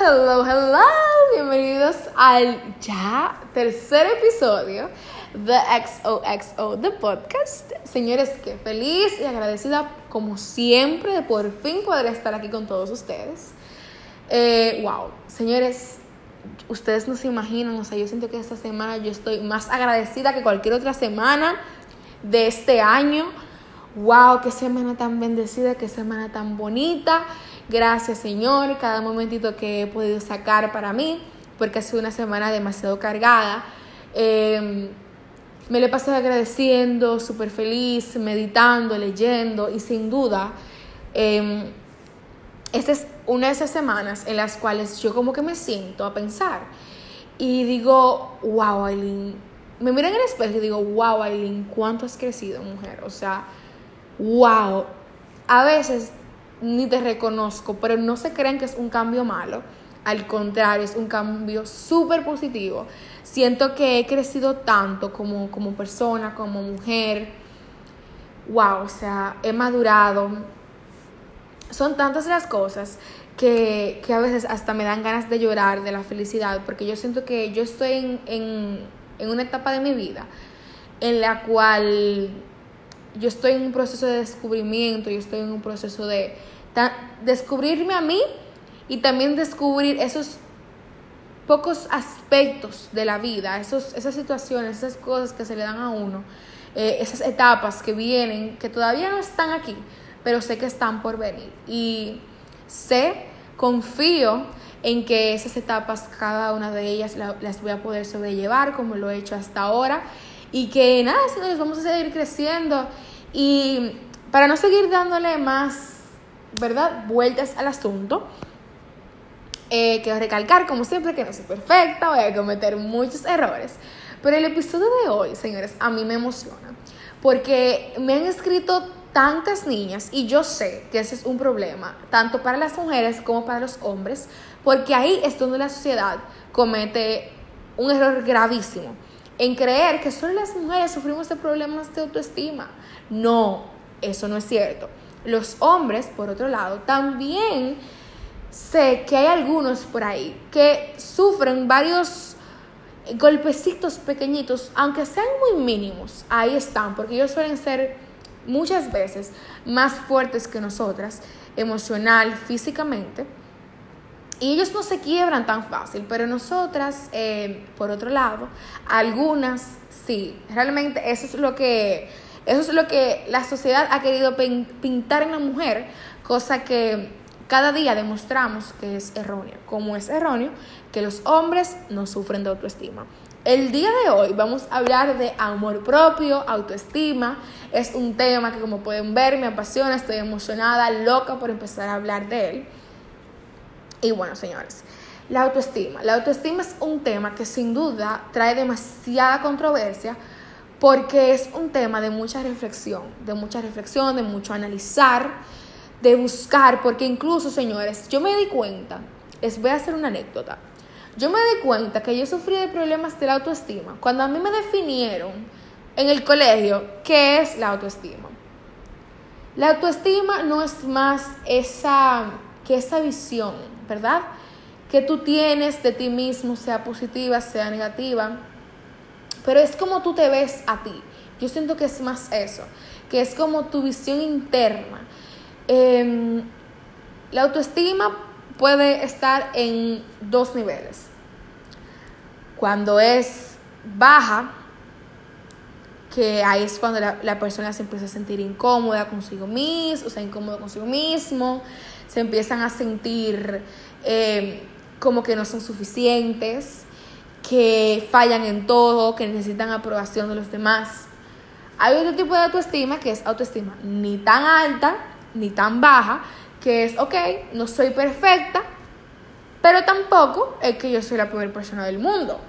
hello, hello. Bienvenidos al ya tercer episodio de XOXO, The Podcast. Señores, qué feliz y agradecida como siempre de por fin poder estar aquí con todos ustedes. Eh, wow, señores, ustedes no se imaginan, o sea, yo siento que esta semana yo estoy más agradecida que cualquier otra semana de este año. Wow, qué semana tan bendecida, qué semana tan bonita. Gracias Señor, cada momentito que he podido sacar para mí, porque ha sido una semana demasiado cargada. Em, me le he pasado agradeciendo, súper feliz, meditando, leyendo y sin duda, eh, esta es una de esas semanas en las cuales yo como que me siento a pensar y digo, wow, Aileen, me miro en el espejo y digo, wow, Aileen, ¿cuánto has crecido, mujer? O sea, wow. A veces ni te reconozco, pero no se crean que es un cambio malo. Al contrario, es un cambio súper positivo. Siento que he crecido tanto como, como persona, como mujer. Wow, o sea, he madurado. Son tantas las cosas que, que, a veces hasta me dan ganas de llorar de la felicidad, porque yo siento que yo estoy en, en, en una etapa de mi vida en la cual yo estoy en un proceso de descubrimiento, yo estoy en un proceso de descubrirme a mí y también descubrir esos pocos aspectos de la vida, esos, esas situaciones, esas cosas que se le dan a uno, eh, esas etapas que vienen, que todavía no están aquí, pero sé que están por venir. Y sé, confío en que esas etapas, cada una de ellas las voy a poder sobrellevar como lo he hecho hasta ahora. Y que nada, señores, vamos a seguir creciendo y para no seguir dándole más, ¿verdad? Vueltas al asunto, eh, quiero recalcar, como siempre, que no soy perfecta, voy a cometer muchos errores. Pero el episodio de hoy, señores, a mí me emociona. Porque me han escrito tantas niñas y yo sé que ese es un problema, tanto para las mujeres como para los hombres, porque ahí es donde la sociedad comete un error gravísimo en creer que solo las mujeres sufrimos de problemas de autoestima. No, eso no es cierto. Los hombres, por otro lado, también sé que hay algunos por ahí que sufren varios golpecitos pequeñitos, aunque sean muy mínimos, ahí están, porque ellos suelen ser muchas veces más fuertes que nosotras, emocional, físicamente. Y ellos no se quiebran tan fácil, pero nosotras, eh, por otro lado, algunas sí. Realmente eso es lo que, eso es lo que la sociedad ha querido pintar en la mujer, cosa que cada día demostramos que es erróneo. Como es erróneo que los hombres no sufren de autoestima. El día de hoy vamos a hablar de amor propio, autoestima. Es un tema que como pueden ver me apasiona, estoy emocionada, loca por empezar a hablar de él. Y bueno, señores, la autoestima. La autoestima es un tema que sin duda trae demasiada controversia porque es un tema de mucha reflexión, de mucha reflexión, de mucho analizar, de buscar, porque incluso, señores, yo me di cuenta, les voy a hacer una anécdota, yo me di cuenta que yo sufrí de problemas de la autoestima cuando a mí me definieron en el colegio qué es la autoestima. La autoestima no es más esa, que esa visión ¿verdad? Que tú tienes de ti mismo, sea positiva, sea negativa, pero es como tú te ves a ti. Yo siento que es más eso, que es como tu visión interna. Em, la autoestima puede estar en dos niveles. Cuando es baja, que ahí es cuando la, la, persona se empieza a sentir incómoda consigo mismo, o sea, incómodo consigo mismo, se empiezan a sentir eh, como que no son suficientes, que fallan en todo, que necesitan aprobación de los demás. Hay otro tipo de autoestima que es autoestima ni tan alta ni tan baja, que es, ok, no soy perfecta, pero tampoco es que yo soy la peor persona del mundo.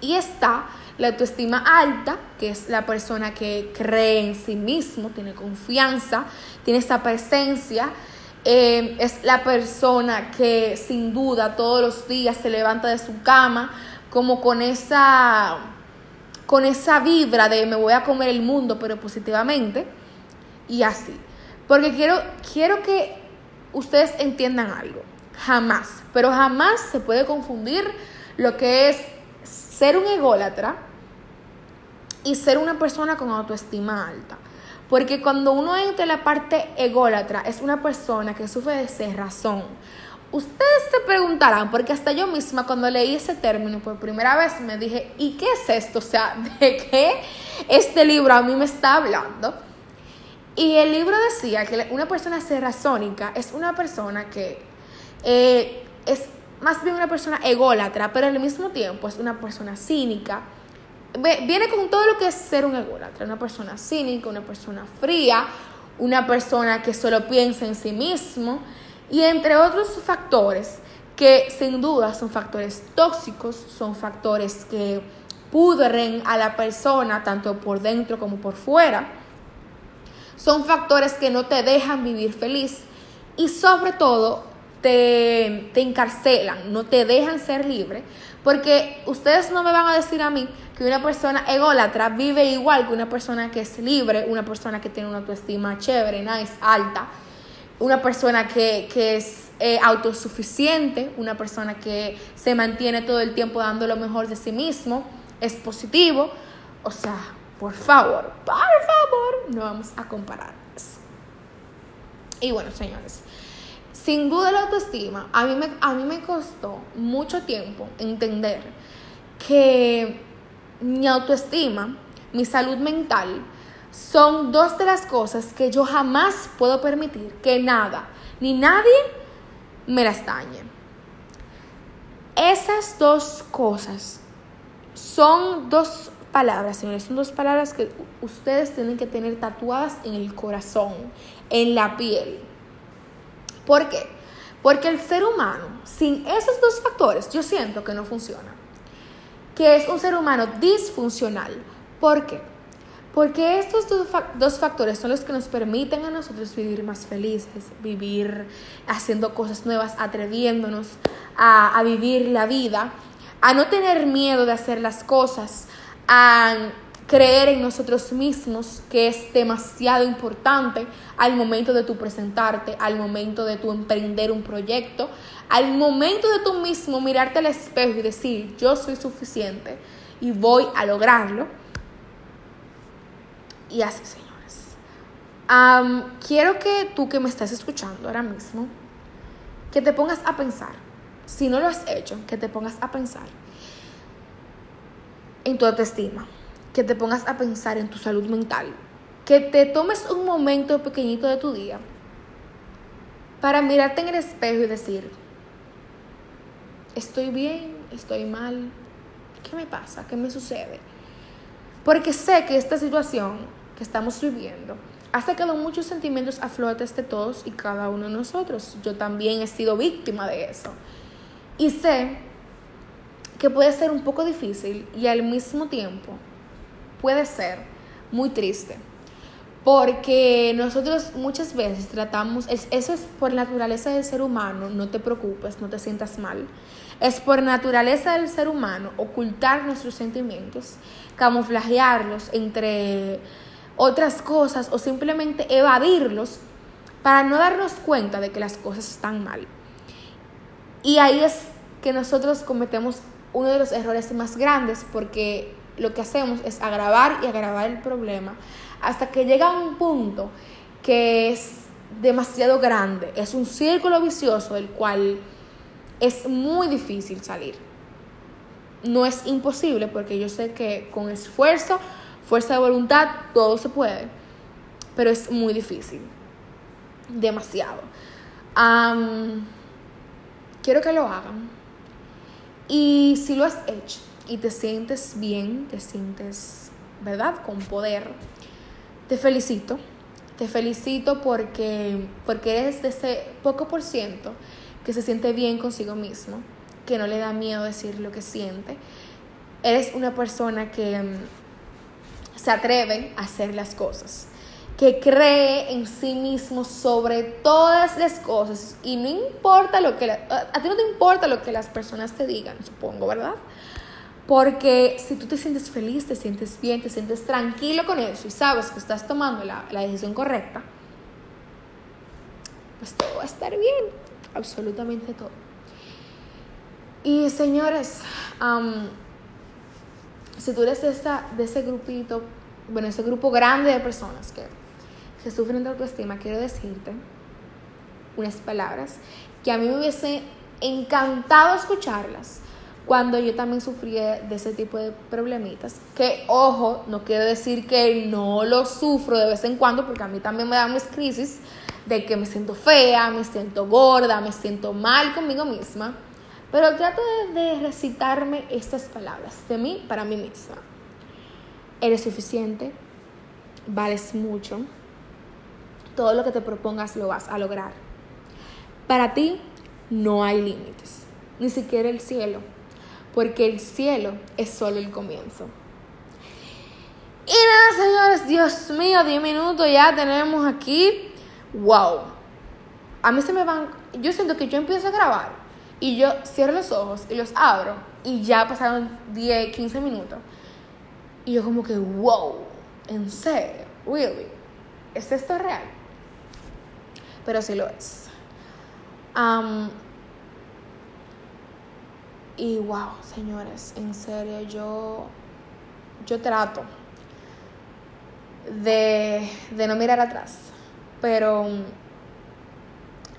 Y está la autoestima alta, que es la persona que cree en sí mismo, tiene confianza, tiene esa presencia, eh, es la persona que sin duda todos los días se levanta de su cama como con esa, con esa vibra de me voy a comer el mundo, pero positivamente, y así. Porque quiero, quiero que ustedes entiendan algo. jamás, pero jamás se puede confundir lo que es ser un ególatra y ser una persona con autoestima alta. Porque cuando uno entra en la parte ególatra, es una persona que sufre de cerrazón. Ustedes se preguntarán, porque hasta yo misma cuando leí ese término por primera vez me dije, ¿y qué es esto? O sea, ¿de qué este libro a mí me está hablando? Y el libro decía que una persona cerrazónica es una persona que eh, es más bien una persona ególatra, pero al mismo tiempo es una persona cínica. Viene con todo lo que es ser un ególatra, una persona cínica, una persona fría, una persona que solo piensa en sí mismo y entre otros factores que sin duda son factores tóxicos, son factores que pudren a la persona tanto por dentro como por fuera son factores que no te dejan vivir feliz y sobre todo te, te encarcelan, no te dejan ser libre, porque ustedes no me van a decir a mí que una persona ególatra vive igual que una persona que es libre, una persona que tiene una autoestima chévere, nice, alta, una persona que, es eh, autosuficiente, una persona que se mantiene todo el tiempo dando lo mejor de sí mismo, es positivo, o sea, por favor, por favor, no vamos a comparar eso. Y bueno, señores, sin duda la autoestima, a mí, me, a mí me costó mucho tiempo entender que mi autoestima, mi salud mental, son dos de las cosas que yo jamás puedo permitir que nada ni nadie me las dañe. Esas dos cosas son dos palabras, señores, son dos palabras que ustedes tienen que tener tatuadas en el corazón, en la piel. ¿Por qué? Porque el ser humano, sin esos dos factores, yo siento que no funciona. Que es un ser humano disfuncional. ¿Por qué? Porque estos dos factores son los que nos permiten a nosotros vivir más felices, vivir haciendo cosas nuevas, atreviéndonos a, a vivir la vida, a no tener miedo de hacer las cosas, a creer en nosotros mismos, que es demasiado importante al momento de tu presentarte, al momento de tu emprender un proyecto, al momento de tú mismo mirarte al espejo y decir, yo soy suficiente y voy a lograrlo. Y así, señores. quiero que tú que me estás escuchando ahora mismo, que te pongas a pensar, si no lo has hecho, que te pongas a pensar en tu autoestima, que te pongas a pensar en tu salud mental, que te tomes un momento pequeñito de tu día para mirarte en el espejo y decir, estoy bien, estoy mal, ¿qué me pasa? ¿Qué me sucede? Porque sé que esta situación que estamos viviendo ha sacado muchos sentimientos a flote de todos y cada uno de nosotros. Yo también he sido víctima de eso. Y sé que puede ser un poco difícil y al mismo tiempo puede ser muy triste. Porque nosotros muchas veces tratamos, eso es por naturaleza del ser humano, no te preocupes, no te sientas mal. Es por naturaleza del ser humano ocultar nuestros sentimientos, camuflajearlos entre otras cosas o simplemente evadirlos para no darnos cuenta de que las cosas están mal. Y ahí es que nosotros cometemos uno de los errores más grandes porque lo que hacemos es agravar y agravar el problema hasta que llega un punto que es demasiado grande, es un círculo vicioso del cual es muy difícil salir. No es imposible porque yo sé que con esfuerzo, fuerza de voluntad, todo se puede, pero es muy difícil, demasiado. quiero que lo hagan y si lo has hecho y te sientes bien, te sientes, ¿verdad?, con poder, te felicito. Te felicito porque, porque eres de ese poco por ciento que se siente bien consigo mismo, que no le da miedo decir lo que siente. Eres una persona que mm, se atreve a hacer las cosas que cree en sí mismo sobre todas las cosas y no importa lo que a ti no te importa lo que las personas te digan, supongo, ¿verdad? Porque si tú te sientes feliz, te sientes bien, te sientes tranquilo con eso y sabes que estás tomando la, la decisión correcta, pues todo va a estar bien. absolutamente todo. Y señores, si tú eres de, esta, de ese grupito, bueno, ese grupo grande de personas que, que sufren de autoestima, quiero decirte unas palabras que a mí me hubiese encantado escucharlas cuando yo también sufrí de ese tipo de problemitas. Que, ojo, no quiero decir que no lo sufro de vez en cuando, porque a mí también me dan mis crisis de que me siento fea, me siento gorda, me siento mal conmigo misma. Pero trato de, recitarme estas palabras de mí para mí misma. Eres suficiente, vales mucho, todo lo que te propongas lo vas a lograr. Para ti no hay límites, ni siquiera el cielo porque el cielo es solo el comienzo. Y nada, señores, Dios mío, 10 minutos ya tenemos aquí. ¡Wow! A mí se me van. Yo siento que yo empiezo a grabar y yo cierro los ojos y los abro y ya pasaron 10, 15 minutos. Y yo, como que, ¡wow! ¿En serio? ¿Really? ¿Es esto real? Pero sí lo es. Um, y wow, señores, en serio, yo, yo trato de, de no mirar atrás, pero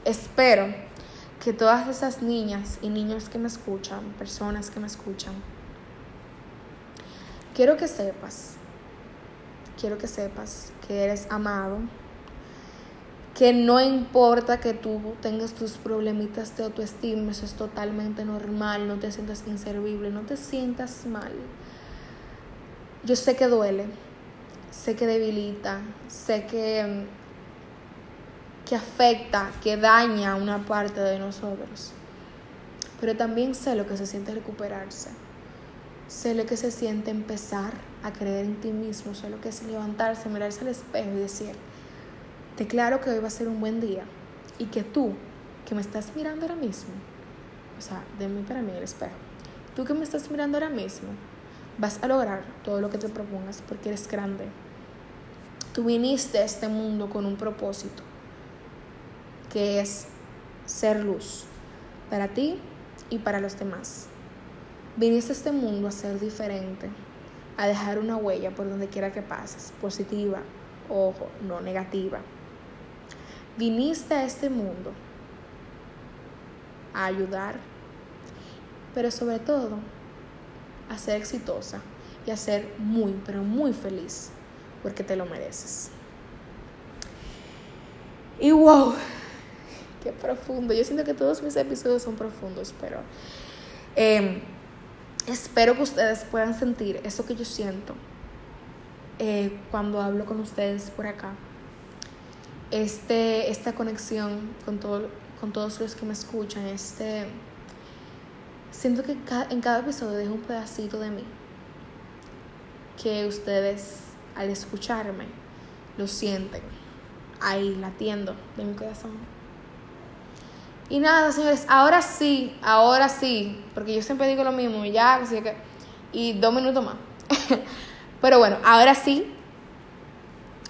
espero que todas esas niñas y niños que me escuchan, personas que me escuchan, quiero que sepas, quiero que sepas que eres amado, que no importa que tú tengas tus problemitas de autoestima, eso es totalmente normal, no te sientas inservible, no te sientas mal. Yo sé que duele, sé que debilita, sé que, que afecta, que daña una parte de nosotros, pero también sé lo que se siente recuperarse. Sé lo que se siente empezar a creer en ti mismo, sé lo que es levantarse, mirarse al espejo y decir, Declaro que hoy va a ser un buen día y que tú, que me estás mirando ahora mismo, o sea, de mí para mí el espejo, tú que me estás mirando ahora mismo, vas a lograr todo lo que te propongas porque eres grande. Tú viniste a este mundo con un propósito, que es ser luz para ti y para los demás. Viniste a este mundo a ser diferente, a dejar una huella por donde quiera que pases, positiva, ojo, no negativa. Viniste a este mundo a ayudar, pero sobre todo a ser exitosa y a ser muy, pero muy feliz, porque te lo mereces. Y wow, qué profundo. Yo siento que todos mis episodios son profundos, pero em, espero que ustedes puedan sentir eso que yo siento eh, cuando hablo con ustedes por acá este, esta conexión con, todo, con todos los que me escuchan, este, siento que en cada episodio dejo un pedacito de mí, que ustedes al escucharme lo sienten ahí latiendo de mi corazón. Y nada, señores, ahora sí, ahora sí, porque yo siempre digo lo mismo, ya, así que, y dos minutos más. Pero bueno, ahora sí,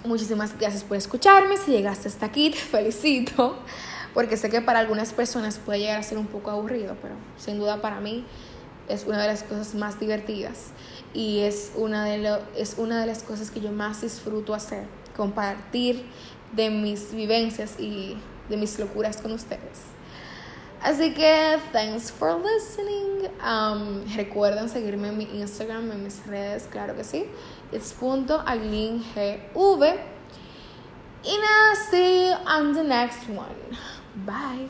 Muchísimas gracias por escucharme. Si llegaste hasta aquí, te felicito. Porque sé que para algunas personas puede llegar a ser un poco aburrido, pero sin duda para mí es una de las cosas más divertidas y es una de, lo, es una de las cosas que yo más disfruto hacer, compartir de mis vivencias y de mis locuras con ustedes. Así que, thanks for listening. Um, recuerden seguirme en mi Instagram, en mis redes, claro que sí. It's punto GV. Y nada, see you on the next one. Bye.